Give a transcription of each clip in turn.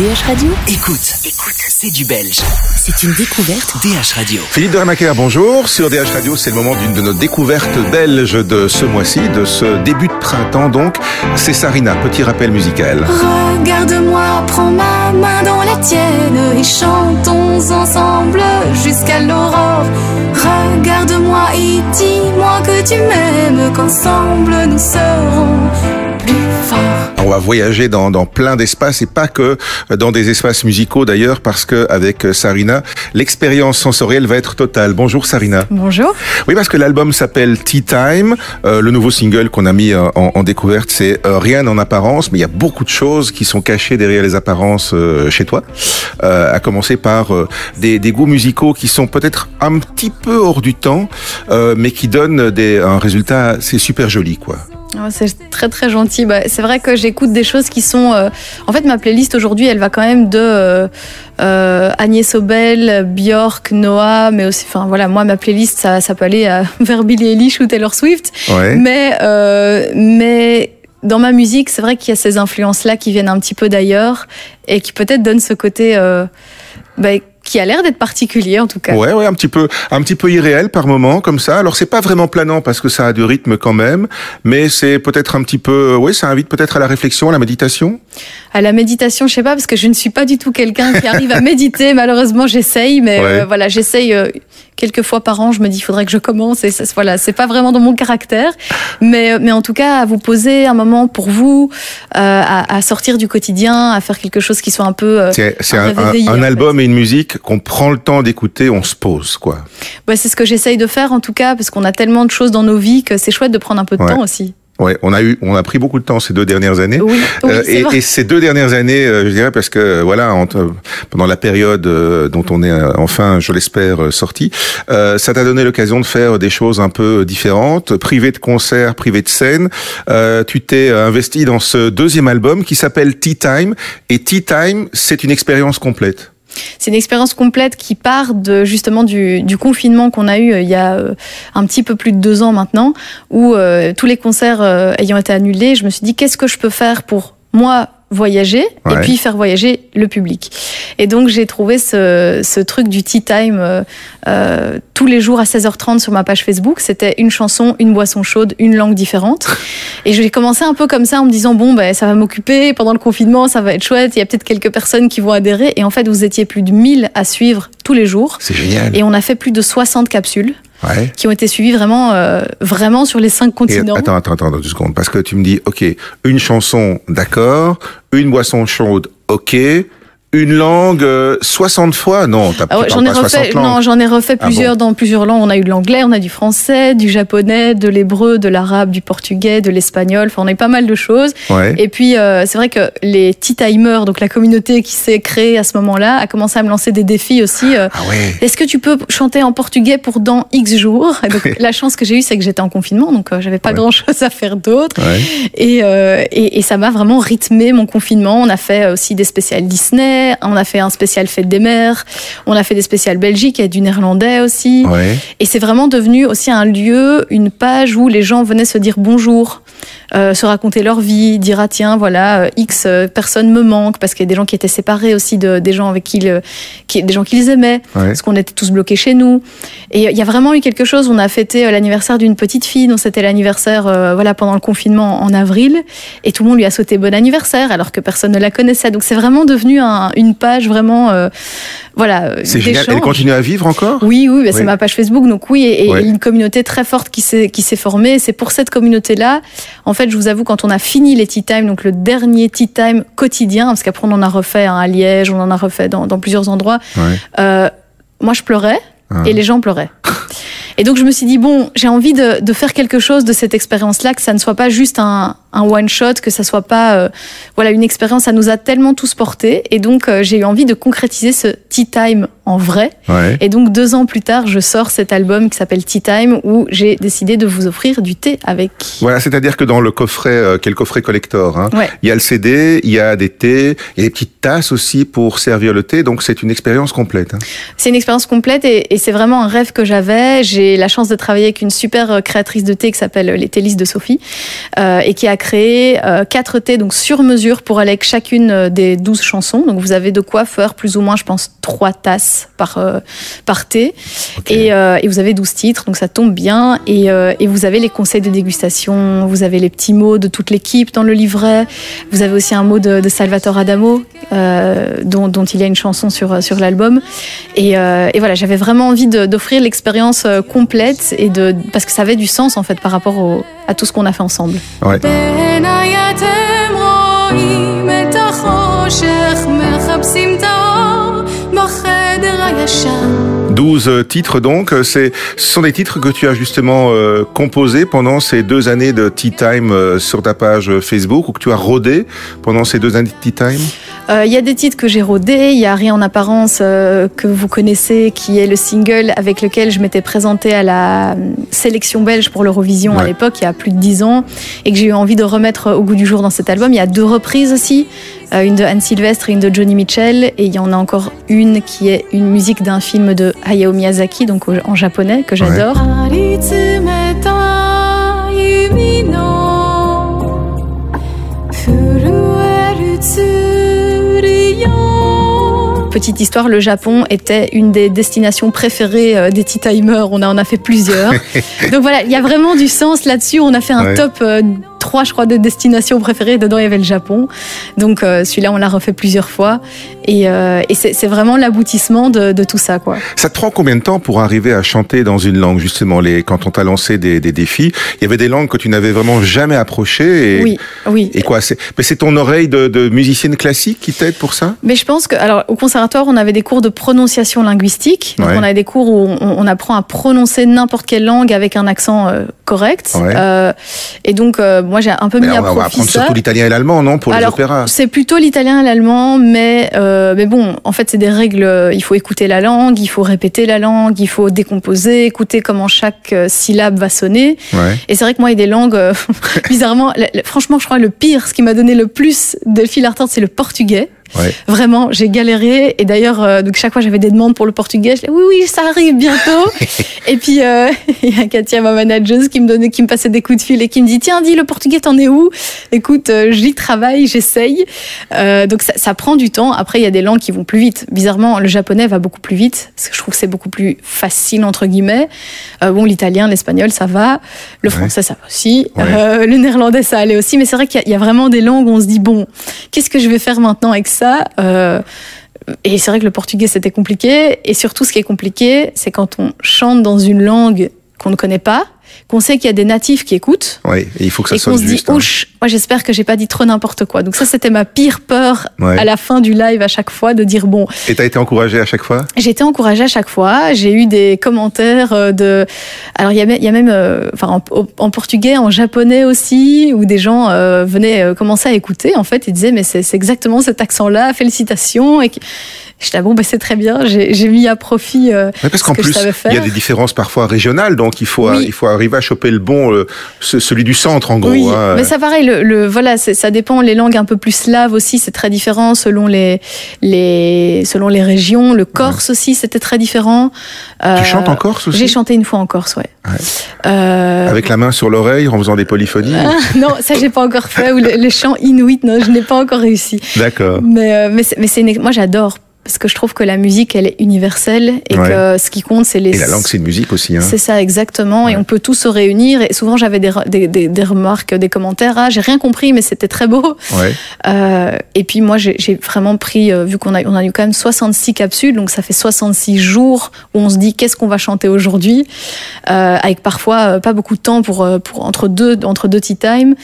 DH Radio Écoute, écoute, c'est du belge. C'est une découverte DH Radio. Philippe de Ramaker, bonjour. Sur DH Radio, c'est le moment d'une de nos découvertes belges de ce mois-ci, de ce début de printemps donc. C'est Sarina, petit rappel musical. Regarde-moi, prends ma main dans la tienne et chantons ensemble jusqu'à l'aurore. Regarde-moi et dis-moi que tu m'aimes, qu'ensemble nous serons. On va voyager dans, dans plein d'espaces et pas que dans des espaces musicaux d'ailleurs parce que avec Sarina, l'expérience sensorielle va être totale. Bonjour Sarina. Bonjour. Oui, parce que l'album s'appelle Tea Time. Euh, le nouveau single qu'on a mis euh, en, en découverte, c'est euh, Rien en apparence, mais il y a beaucoup de choses qui sont cachées derrière les apparences euh, chez toi. Euh, à commencer par euh, des, des goûts musicaux qui sont peut-être un petit peu hors du temps, euh, mais qui donnent des, un résultat, c'est super joli, quoi. Ah, C'est très très gentil. Bah, c'est vrai que j'écoute des choses qui sont. euh, En fait, ma playlist aujourd'hui, elle va quand même de euh, euh, Agnès Obel, Björk, Noah, mais aussi. Enfin voilà, moi ma playlist, ça, ça peut aller à, vers Billie Eilish ou Taylor Swift. Ouais. Mais euh, mais dans ma musique, c'est vrai qu'il y a ces influences-là qui viennent un petit peu d'ailleurs et qui peut-être donnent ce côté euh, bah, qui a l'air d'être particulier en tout cas. Ouais, ouais, un petit peu, un petit peu irréel par moment, comme ça. Alors c'est pas vraiment planant parce que ça a du rythme quand même, mais c'est peut-être un petit peu, oui, ça invite peut-être à la réflexion, à la méditation. À la méditation, je sais pas, parce que je ne suis pas du tout quelqu'un qui arrive à méditer. Malheureusement, j'essaye, mais Ouais. euh, voilà, j'essaye euh, quelques fois par an. Je me dis, il faudrait que je commence. Et ça, voilà, c'est pas vraiment dans mon caractère, mais mais en tout cas, à vous poser un moment pour vous, euh, à, à sortir du quotidien, à faire quelque chose qui soit un peu. euh, C'est un un, rêve un- éveillé, un en fait. album et une musique qu'on prend le temps d'écouter, on se pose, quoi. ouais, c'est ce que j'essaye de faire en tout cas, parce qu'on a tellement de choses dans nos vies que c'est chouette de prendre un peu de Ouais. temps aussi. Ouais, on a eu, on a pris beaucoup de temps ces deux dernières années. Oui, oui, Euh, et, ces deux dernières années, euh, je dirais parce que euh, voilà, pendant la période euh, dont on est enfin, je l'espère, sorti, ça t'a donné l'occasion de faire des choses un peu différentes, privé de concerts, privé de scènes. Tu t'es investi dans ce deuxième album qui s'appelle Tea Time. Et Tea Time, c'est une expérience complète. C'est une expérience complète qui part de justement du, du confinement qu'on a eu euh, il y a euh, un petit peu plus de deux ans maintenant, où euh, tous les concerts euh, ayant été annulés, je me suis dit qu'est-ce que je peux faire pour moi voyager Ouais. et puis faire voyager le public. Et donc j'ai trouvé ce, ce truc du tea time euh, euh, tous les jours à 16h30 sur ma page Facebook. C'était une chanson, une boisson chaude, une langue différente. Et j'ai commencé un peu comme ça en me disant bon ben ça va m'occuper pendant le confinement, ça va être chouette. Il y a peut-être quelques personnes qui vont adhérer. Et en fait vous étiez plus de 1000 à suivre tous les jours. C'est génial. Et on a fait plus de 60 capsules Ouais. qui ont été suivies vraiment, euh, vraiment sur les cinq Et continents. attends, attends, attends, deux secondes, parce que tu me dis, ok, une chanson, d'accord, une boisson chaude, ok, une langue, euh, 60 fois, non, t'as Ah ouais, j'en ai pas refait, 60 langues. non, j'en ai refait Ah plusieurs dans plusieurs langues. On a eu de l'anglais, on a du français, du japonais, de l'hébreu, de l'arabe, du portugais, de l'espagnol. Enfin, on a eu pas mal de choses. Ouais. Et puis, euh, c'est vrai que les tea timers, donc la communauté qui s'est créée à ce moment-là, a commencé à me lancer des défis aussi. euh, Ah ouais. Est-ce que tu peux chanter en portugais pour dans X jours? Et donc, La chance que j'ai eue, c'est que j'étais en confinement, donc euh, j'avais pas grand-chose à faire d'autre. Ouais. Et, euh, et, et ça m'a vraiment rythmé mon confinement. On a fait aussi des spéciales Disney, on a fait un spécial Fête des Mères, on a fait des spéciales Belgique et du néerlandais aussi. Ouais. Et c'est vraiment devenu aussi un lieu, une page où les gens venaient se dire bonjour, euh, se raconter leur vie, dire ah tiens voilà euh, X euh, personnes me manquent parce qu'il y a des gens qui étaient séparés aussi de des gens avec qui, le- qui des gens qu'ils aimaient Ouais. parce qu'on était tous bloqués chez nous. Et il y a vraiment eu quelque chose. On a fêté euh, l'anniversaire d'une petite fille, dont c'était l'anniversaire euh, voilà pendant le confinement en avril, et tout le monde lui a souhaité bon anniversaire alors que personne ne la connaissait. Donc c'est vraiment devenu un- une page vraiment euh, voilà. euh, C'est génial. Elle continue à vivre encore? Oui, oui, bah, Oui. c'est ma page Facebook, donc oui, et, et Ouais. une communauté très forte qui s'est qui s'est formée. C'est pour cette communauté-là, en fait, je vous avoue, quand on a fini les tea time, donc le dernier tea time quotidien, parce qu'après on en a refait un à Liège, on en a refait dans, dans plusieurs endroits. Ouais. euh, moi, je pleurais Ah. et les gens pleuraient. Et donc je me suis dit bon, j'ai envie de, de faire quelque chose de cette expérience-là, que ça ne soit pas juste un, un one shot, que ça soit pas euh, voilà une expérience. Ça nous a tellement tous portés, et donc euh, j'ai eu envie de concrétiser ce tea time en vrai. Ouais. Et donc deux ans plus tard, je sors cet album qui s'appelle Tea Time, où j'ai décidé de vous offrir du thé avec. Voilà, c'est-à-dire que dans le coffret, euh, le coffret collector, hein, Ouais. il y a le CD, il y a des thés, il y a des petites tasses aussi pour servir le thé, donc c'est une expérience complète. hein. C'est une expérience complète et, et c'est vraiment un rêve que j'avais. J'ai la chance de travailler avec une super créatrice de thé qui s'appelle les Télis de Sophie et qui a créé euh, 4 thés donc sur mesure pour aller avec chacune euh, des 12 chansons. Donc vous avez de quoi faire plus ou moins, je pense, 3 tasses par, euh, par thé. Et, euh, et vous avez 12 titres, donc ça tombe bien. Et, et vous avez les conseils de dégustation, vous avez les petits mots de toute l'équipe dans le livret. Vous avez aussi un mot de, de Salvatore Adamo, dont, dont il y a une chanson sur, sur l'album. Et, et voilà, j'avais vraiment envie d'offrir l'expérience complète et de, parce que ça avait du sens en fait par rapport au- à tout ce qu'on a fait ensemble. Ouais. בעיניי אתם רואים את החושך, מחפשים את האור בחדר הישן. 12 titres donc, Euh, c'est, ce sont des titres que tu as justement euh, composés pendant ces deux années de Tea Time euh, sur ta page Facebook ou que tu as rodé pendant ces deux années de Tea Time Euh, Il y a des titres que j'ai rodés, il y a Rien en apparence euh, que vous connaissez, qui est le single avec lequel je m'étais présentée à la euh, sélection belge pour l'Eurovision à l'époque, il y a plus de 10 ans, et que j'ai eu envie de remettre au goût du jour dans cet album. Il y a deux reprises aussi, euh, une de Anne Sylvestre et une de Johnny Mitchell, et il y en a encore une qui est une musique d'un film de Hayao Miyazaki, donc au- en japonais, que j'adore. あ Petite histoire, le Japon était une des destinations préférées euh, des Tea Timers. On en a fait plusieurs. Donc voilà, il y a vraiment du sens là-dessus. On a fait un Ouais. top 3, je crois, de destinations préférées. Dedans, il y avait le Japon. Donc euh, celui-là, on l'a refait plusieurs fois. Et, euh, et c'est vraiment l'aboutissement de, de tout ça, quoi. Ça te prend combien de temps pour arriver à chanter dans une langue justement les, Quand on t'a lancé des, des défis, il y avait des langues que tu n'avais vraiment jamais approchées. Et, Oui, oui. Et quoi c'est, Mais c'est ton oreille de, de musicienne classique qui t'aide pour ça? Mais je pense que, alors, au conservatoire, on avait des cours de prononciation linguistique. Donc, Ouais. on avait des cours où on, on apprend à prononcer n'importe quelle langue avec un accent euh, correct. Ouais. Et donc, euh, moi, j'ai un peu Mais mis on, à va- on va profit apprendre ça. surtout l'italien et l'allemand, non Pour les opéras? C'est plutôt l'italien et l'allemand, mais, euh, mais bon, en fait, c'est des règles. euh, Il faut écouter la langue, il faut répéter la langue, il faut décomposer, écouter comment chaque euh, syllabe va sonner. Ouais. Et c'est vrai que moi, il y a des langues, bizarrement, franchement, je crois le pire, ce qui m'a donné le plus de fil à retordre, c'est le portugais. Ouais. Vraiment, j'ai galéré. Et d'ailleurs, euh, donc chaque fois, j'avais des demandes pour le portugais. Je disais, oui, oui, ça arrive bientôt. et puis, euh, il y a Katia, ma manageuse, qui me donnait, qui me passait des coups de fil et qui me dit, tiens, dis, le portugais, t'en es où? Écoute, euh, j'y travaille, j'essaye. Donc, ça, ça prend du temps. Après, il y a des langues qui vont plus vite. Bizarrement, le japonais va beaucoup plus vite. Parce que je trouve que c'est beaucoup plus facile, entre guillemets. Bon, l'italien, l'espagnol, ça va. Le Ouais. français, ça va aussi. Ouais. Le néerlandais, ça allait aussi. Mais c'est vrai qu'il y y, a vraiment des langues où on se dit, bon, qu'est-ce que je vais faire maintenant avec ça Euh, Et c'est vrai que le portugais, c'était compliqué. Et surtout, ce qui est compliqué, c'est quand on chante dans une langue qu'on ne connaît pas, qu'on sait qu'il y a des natifs qui écoutent. Ouais. Et il faut que ça et qu'on se dit, juste. hein. ouch, moi j'espère que j'ai pas dit trop n'importe quoi. Donc ça, c'était ma pire peur Ouais. à la fin du live à chaque fois de dire, bon, Et t'as été encouragé à chaque fois? j'ai été encouragée à chaque fois. J'ai eu des commentaires euh, de. Alors il y a même, il y a même euh, enfin en, en portugais, en japonais aussi, où des gens euh, venaient commencer à écouter. En fait, ils disaient mais c'est exactement cet accent-là. Félicitations. Et j'étais ah bon, ben c'est très bien. J'ai mis à profit. euh, Ouais, parce ce qu'en que je plus, il y a des différences parfois régionales, donc il faut, Oui. il faut arriver à choper le bon, euh, ce- celui du centre en gros. oui, hein. mais ça pareil, le, le- voilà, ça dépend. Les langues un peu plus slaves aussi, c'est très différent selon les, les, selon les régions. Le corse aussi, c'était très différent. Tu Euh, chantes en Corse aussi? J'ai chanté une fois en Corse, ouais. Ouais. Euh, Avec la main sur l'oreille en faisant des polyphonies Ah, non, ça j'ai pas encore fait. Ou le, le chant inuit, non, je n'ai pas encore réussi. D'accord. Mais, mais, mais c'est une- moi j'adore parce que je trouve que la musique elle est universelle et Ouais. que ce qui compte c'est les. Et la langue, c'est une musique aussi. Hein. C'est ça exactement et on peut tous se réunir et souvent j'avais des, des, des, des remarques, des commentaires. Ah j'ai rien compris mais c'était très beau. Ouais. Euh, et puis moi j'ai vraiment pris euh, vu qu'on a on a eu quand même 66 capsules donc ça fait 66 jours où on se dit qu'est-ce qu'on va chanter aujourd'hui? Euh, avec parfois pas beaucoup de temps pour pour entre deux entre deux tea time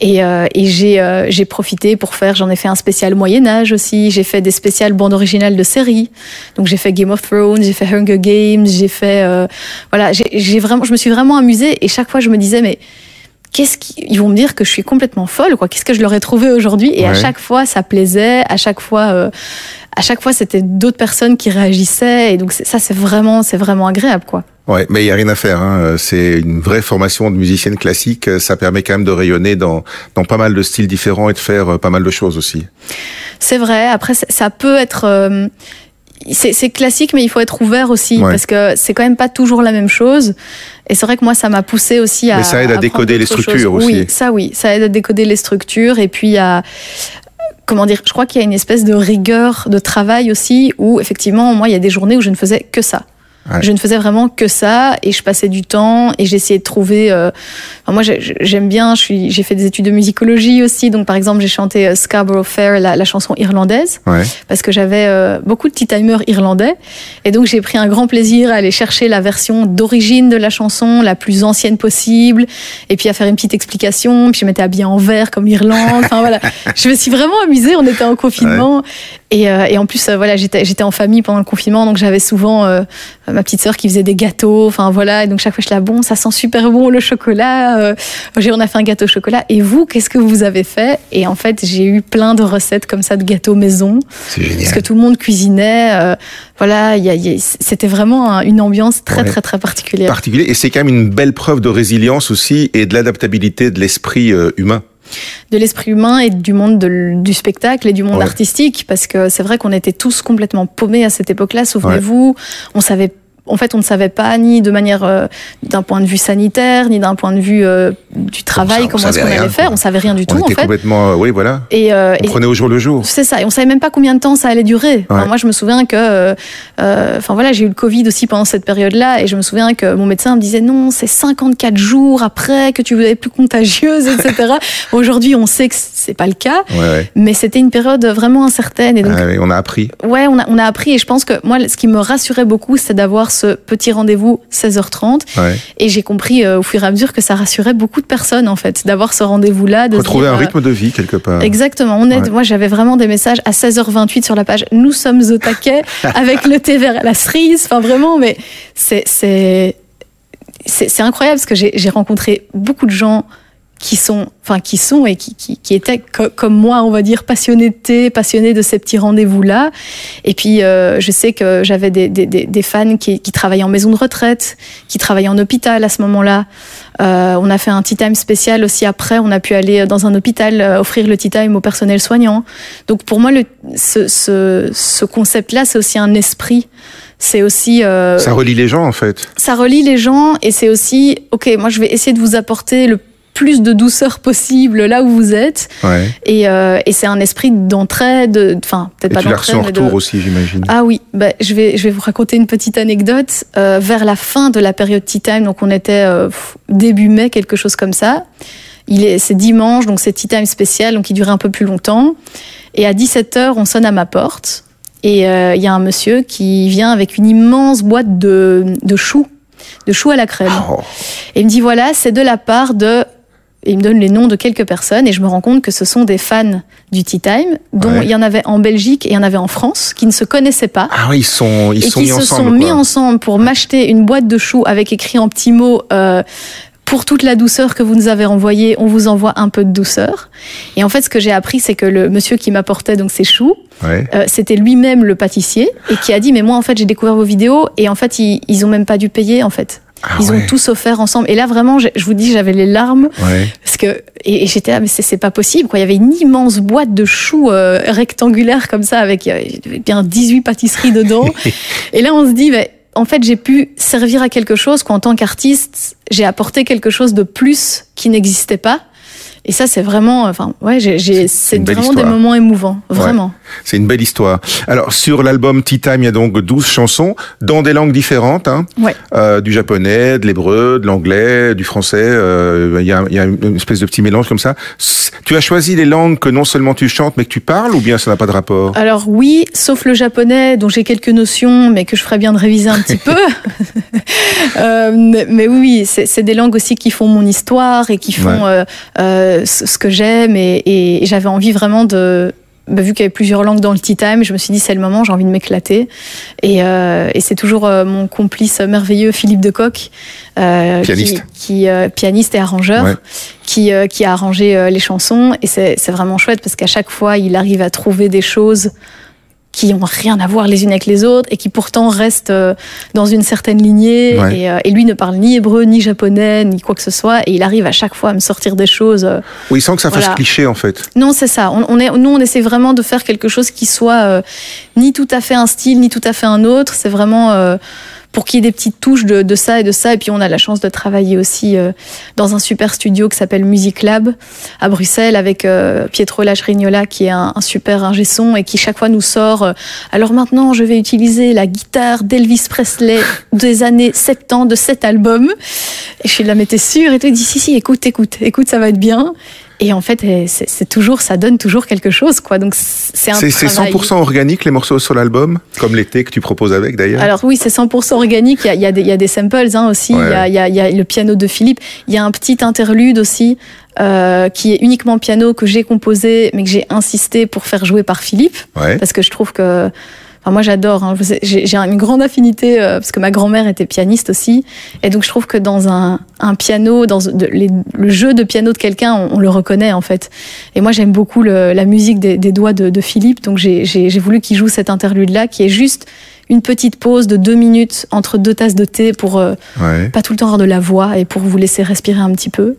et, euh, et j'ai j'ai profité pour faire j'en ai fait un spécial Moyen Âge aussi j'ai fait des spéciales bandes originales de séries donc j'ai fait Game of Thrones j'ai fait Hunger Games j'ai fait euh, voilà j'ai vraiment je me suis vraiment amusée et chaque fois je me disais mais qu'est-ce qu'ils vont me dire que je suis complètement folle quoi. Qu'est-ce que je leur ai trouvé aujourd'hui? Et à chaque fois ça plaisait. À chaque fois euh, à chaque fois c'était d'autres personnes qui réagissaient. Et donc ça c'est vraiment c'est vraiment agréable quoi Ouais, mais il y a rien à faire. Hein. C'est une vraie formation de musicienne classique. Ça permet quand même de rayonner dans dans pas mal de styles différents et de faire euh, pas mal de choses aussi. C'est vrai. Après, ça peut être. euh, c'est classique, mais il faut être ouvert aussi Ouais. parce que c'est quand même pas toujours la même chose. Et c'est vrai que moi, ça m'a poussé aussi à. Mais ça aide à, à décoder les structures aussi. Oui, ça oui, ça aide à décoder les structures et puis à comment dire, je crois qu'il y a une espèce de rigueur de travail aussi où effectivement, moi, il y a des journées où je ne faisais que ça. Je ne faisais vraiment que ça et je passais du temps et j'essayais de trouver. Euh... Enfin, moi, j'aime bien. J'ai fait des études de musicologie aussi. Donc, par exemple, j'ai chanté euh, Scarborough Fair, la, la chanson irlandaise, ouais. parce que j'avais euh, beaucoup de tea timers irlandais. Et donc, j'ai pris un grand plaisir à aller chercher la version d'origine de la chanson, la plus ancienne possible, et puis à faire une petite explication. Puis je m'étais habillée en vert comme Irlande. Enfin voilà, je me suis vraiment amusée. On était en confinement. Ouais. Et, euh, et, en plus, euh, voilà, j'étais en famille pendant le confinement, donc j'avais souvent euh, ma petite sœur qui faisait des gâteaux. Enfin voilà, et donc chaque fois je là, bon, ça sent super bon le chocolat. Euh, on a fait un gâteau au chocolat. Et vous, qu'est-ce que vous avez fait? Et en fait, j'ai eu plein de recettes comme ça de gâteaux maison. C'est génial. Parce que tout le monde cuisinait. Euh, voilà, y a, y a, c'était vraiment un, une ambiance très Ouais. très très particulière. Particulier. Et c'est quand même une belle preuve de résilience aussi et de l'adaptabilité de l'esprit euh, humain. de l'esprit humain et du monde de, du spectacle et du monde Ouais. artistique parce que c'est vrai qu'on était tous complètement paumés à cette époque-là souvenez-vous on savait en fait, on ne savait pas ni de manière euh, d'un point de vue sanitaire, ni d'un point de vue euh, du travail, comment est-ce qu'on allait faire. On savait rien du tout, On en était fait. complètement, euh, oui, voilà. Et, euh, On et- prenait au jour le jour. c'est ça, et on savait même pas combien de temps ça allait durer. Enfin, moi, je me souviens que, euh, enfin voilà, j'ai eu le Covid aussi pendant cette période-là, et je me souviens que mon médecin me disait non, c'est 54 jours après que tu es plus contagieuse, etc. Aujourd'hui, on sait que c'est pas le cas, Ouais, ouais. mais c'était une période vraiment incertaine, et donc Ah, on a appris. Ouais, on a, on a appris et je pense que moi, ce qui me rassurait beaucoup, c'est d'avoir ce petit rendez-vous 16h30. Ouais. Et j'ai compris euh, au fur et à mesure que ça rassurait beaucoup de personnes, en fait, d'avoir ce rendez-vous-là. de Retrouver un euh, rythme de vie quelque part. Exactement. On est, Ouais. Moi, j'avais vraiment des messages à 16h28 sur la page. Nous sommes au taquet avec le thé vert à la cerise. Enfin, vraiment, mais c'est c'est incroyable parce que j'ai rencontré beaucoup de gens qui sont, enfin qui sont et qui, qui, qui étaient co- comme moi, on va dire, passionnés de thé, passionnés de ces petits rendez-vous-là. Et puis, euh, je sais que j'avais des, des, des, fans qui, qui travaillaient en maison de retraite, qui travaillaient en hôpital à ce moment-là. Euh, on a fait un tea time spécial aussi après. On a pu aller dans un hôpital euh, offrir le tea time au personnel soignant. Donc pour moi, le, ce, ce, ce concept-là, c'est aussi un esprit. C'est aussi euh, Ça relie les gens en fait. ça relie les gens et c'est aussi ok. Moi, je vais essayer de vous apporter le plus de douceur possible là où vous êtes. Ouais. Et, euh, et c'est un esprit d'entraide. Enfin, peut-être pas en d'entraide, de- retour aussi, j'imagine. ah oui, bah, je, vais, je vais vous raconter une petite anecdote. Euh, vers la fin de la période Tea Time, donc on était euh, début mai, quelque chose comme ça. Il est, c'est dimanche, donc c'est Tea Time spécial, donc il durait un peu plus longtemps. Et à 17h, on sonne à ma porte. Et euh, il y a un monsieur qui vient avec une immense boîte de, de choux, de choux à la crème. Oh, Et il me dit voilà, c'est de la part de. Et il me donne les noms de quelques personnes et je me rends compte que ce sont des fans du Tea Time, dont Ouais. il y en avait en Belgique et il y en avait en France, qui ne se connaissaient pas Ah oui, ils sont, ils et sont qui mis se ensemble. sont mis ensemble pour m'acheter une boîte de choux avec écrit en petits mots. euh, pour toute la douceur que vous nous avez envoyée, on vous envoie un peu de douceur. Et en fait, ce que j'ai appris, c'est que le monsieur qui m'apportait donc ces choux, Ouais. euh, c'était lui-même le pâtissier et qui a dit mais moi en fait j'ai découvert vos vidéos et en fait ils, ils ont même pas dû payer en fait. Ah ils ouais. ont tous offert ensemble. Et là vraiment, je, je vous dis, j'avais les larmes Ouais. parce que et, et j'étais là mais c'est pas possible quoi. Il y avait une immense boîte de choux euh, rectangulaire comme ça avec euh, bien 18 pâtisseries dedans. et là on se dit mais en fait, j'ai pu servir à quelque chose qu'en tant qu'artiste, j'ai apporté quelque chose de plus qui n'existait pas. Et ça, c'est vraiment, enfin, ouais, c'est vraiment des moments émouvants, vraiment. C'est une belle histoire. Alors, sur l'album Tea Time, il y a donc 12 chansons dans des langues différentes. Hein, Ouais. Euh, du japonais, de l'hébreu, de l'anglais, du français. euh, Il y, a, il y a une espèce de petit mélange comme ça. Tu as choisi les langues que non seulement tu chantes, mais que tu parles, ou bien ça n'a pas de rapport? Alors oui, sauf le japonais, dont j'ai quelques notions, mais que je ferais bien de réviser un petit peu. Euh, mais, oui, c'est, des langues aussi qui font mon histoire et qui font euh, ce que j'aime. Et, et j'avais envie vraiment de... bah, vu qu'il y avait plusieurs langues dans le tea time, je me suis dit c'est le moment, j'ai envie de m'éclater. Et, euh, et c'est toujours euh, mon complice merveilleux Philippe Decoq, euh, Pianiste. qui, qui, euh, pianiste et arrangeur, Ouais. qui, qui a arrangé les chansons. Et c'est c'est vraiment chouette parce qu'à chaque fois, il arrive à trouver des choses qui ont rien à voir les unes avec les autres et qui pourtant restent euh, dans une certaine lignée. Ouais. Et, euh, et lui ne parle ni hébreu, ni japonais, ni quoi que ce soit. Et il arrive à chaque fois à me sortir des choses. euh, Oui, sans que ça fasse cliché, en fait. non, c'est ça. On, on est, nous, on essaie vraiment de faire quelque chose qui soit euh, ni tout à fait un style, ni tout à fait un autre. C'est vraiment pour qu'il y ait des petites touches de, de, ça et de ça. Et puis on a la chance de travailler aussi euh, dans un super studio qui s'appelle Music Lab à Bruxelles avec euh, Pietro Lachrignola qui est un, un, super ingé son et qui chaque fois nous sort. Euh, alors maintenant, je vais utiliser la guitare d'Elvis Presley des années 70 de cet album. Et je suis là, mais t'es sûr Et il dit si si, écoute, écoute, écoute, ça va être bien. Et en fait, eh, c'est toujours, ça donne toujours quelque chose, quoi. Donc c'est un C'est 100% organique les morceaux sur l'album, comme l'été que tu proposes avec d'ailleurs? Alors oui, c'est 100% organique. Il y a, il y a, des, il y a des samples hein, aussi. Ouais. Il, y a, il, y a, il y a le piano de Philippe. Il y a un petit interlude aussi. Euh, qui est uniquement piano que j'ai composé, mais que j'ai insisté pour faire jouer par Philippe, ouais. parce que je trouve que Enfin, moi, j'adore. Hein. J'ai une grande affinité euh, parce que ma grand-mère était pianiste aussi, et donc je trouve que dans un, un piano, dans de, les, le jeu de piano de quelqu'un, on, on, le reconnaît en fait. Et moi, j'aime beaucoup le, la musique des, des doigts de, de Philippe, donc j'ai voulu qu'il joue cet interlude-là, qui est juste une petite pause de deux minutes entre deux tasses de thé pour euh, ouais. pas tout le temps avoir de la voix et pour vous laisser respirer un petit peu.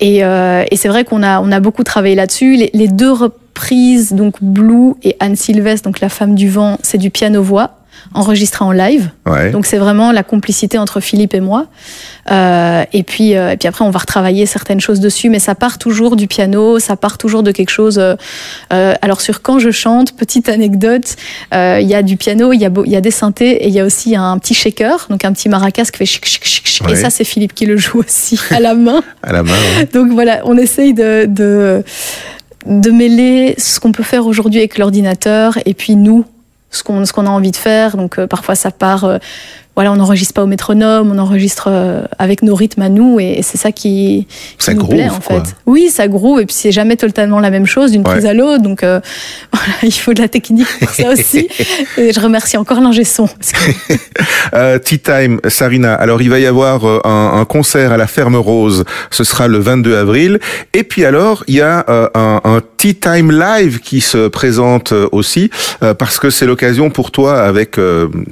Et, euh, et c'est vrai qu'on a, on a beaucoup travaillé là-dessus. Les, les, deux reprises, donc Blue et Anne Sylvestre, donc la femme du vent, c'est du piano-voix enregistré en live. Ouais. Donc c'est vraiment la complicité entre Philippe et moi. Euh, et puis euh, et puis après on va retravailler certaines choses dessus, mais ça part toujours du piano, ça part toujours de quelque chose. Euh, alors sur quand je chante, petite anecdote, il y a du piano, il y a il y a des synthés et il y a aussi un petit shaker, donc un petit maracas qui fait chic chic chic. Ouais. Et ça c'est Philippe qui le joue aussi à la main. à la main. Ouais. Donc voilà, on essaye de, de de mêler ce qu'on peut faire aujourd'hui avec l'ordinateur et puis nous ce qu'on a envie de faire. Donc euh, parfois ça part, euh, voilà, on n'enregistre pas au métronome, on enregistre euh, avec nos rythmes à nous, et, c'est ça qui, qui ça nous groove, plaît en quoi. fait. Oui, ça groove, et puis c'est jamais totalement la même chose d'une Ouais. prise à l'autre. Donc euh, voilà, il faut de la technique pour ça aussi. et je remercie encore l'ingé son. que- Euh, Tea Time, Sarina. Alors, il va y avoir euh, un, un concert à la Ferme Rose. Ce sera le 22 avril. Et puis alors, il y a euh, un, un Tea Time Live qui se présente aussi, parce que c'est l'occasion pour toi, avec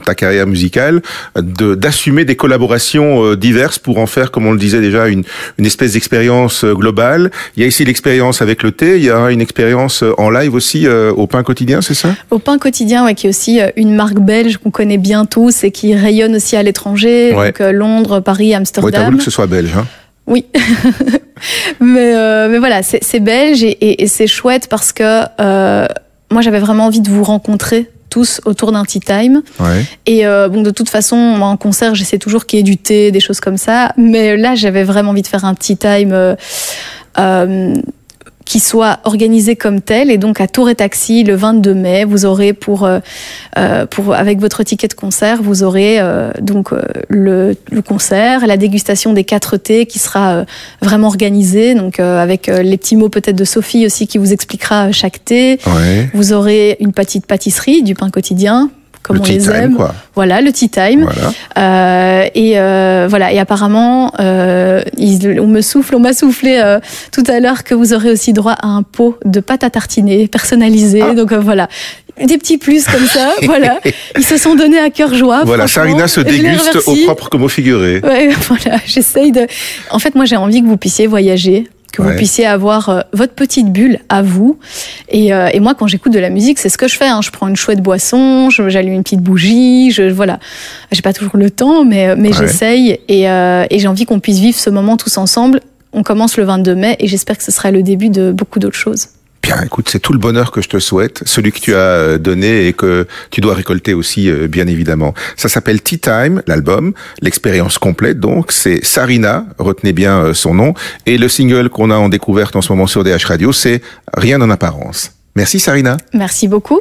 ta carrière musicale, de d'assumer des collaborations euh, diverses pour en faire, comme on le disait déjà, une, une espèce d'expérience euh, globale. Il y a ici l'expérience avec le thé. Il y a une expérience euh, en live aussi euh, au pain quotidien, c'est ça? Au pain quotidien, ouais, qui est aussi une marque belge qu'on connaît bien tous et qui rayonne aussi à l'étranger, Ouais. donc Londres, Paris, Ouais, t'as Amsterdam. voulu que ce soit belge, hein Oui, mais, euh, mais voilà, c'est c'est belge et, et, et c'est chouette parce que euh, moi j'avais vraiment envie de vous rencontrer tous autour d'un tea time. Ouais. Et euh, bon, de toute façon, moi en concert, j'essaie toujours qu'il y ait du thé, des choses comme ça. Mais là, j'avais vraiment envie de faire un tea time. Euh, euh, qui soit organisé comme tel. Et donc à Tour et Taxi le 22 mai vous aurez pour euh, euh, pour avec votre ticket de concert vous aurez euh, donc euh, le, le, concert la dégustation des quatre thés qui sera euh, vraiment organisée. Donc euh, avec les petits mots peut-être de Sophie aussi qui vous expliquera chaque thé. Ouais. vous aurez une petite pâtisserie du pain quotidien comme le on tea les time, aime quoi. voilà le tea time Voilà. euh, et euh, voilà. Et apparemment, euh, ils- on me souffle, on m'a soufflé tout à l'heure que vous aurez aussi droit à un pot de pâte à tartiner personnalisé. Ah. Donc voilà. Des petits plus comme ça, voilà. Ils se sont donnés à cœur joie. Voilà. Sarina se déguste au propre comme au figuré. Ouais, voilà. J'essaye de. En fait, moi, j'ai envie que vous puissiez voyager, que Ouais. vous puissiez avoir euh, votre petite bulle à vous. Et, euh, et moi, quand j'écoute de la musique, c'est ce que je fais. hein. Je prends une chouette boisson, j'allume une petite bougie. Je voilà. J'ai pas toujours le temps, mais mais Ouais. j'essaye. Et, euh, et j'ai envie qu'on puisse vivre ce moment tous ensemble. On commence le 22 mai et j'espère que ce sera le début de beaucoup d'autres choses. Bien, écoute, c'est tout le bonheur que je te souhaite, celui que tu as euh, donné et que tu dois récolter aussi, euh, bien évidemment. Ça s'appelle Tea Time, l'album, l'expérience complète. Donc, c'est Sarina, retenez bien euh, son nom, et le single qu'on a en découverte en ce moment sur DH Radio, c'est Rien en apparence. Merci Sarina. Merci beaucoup.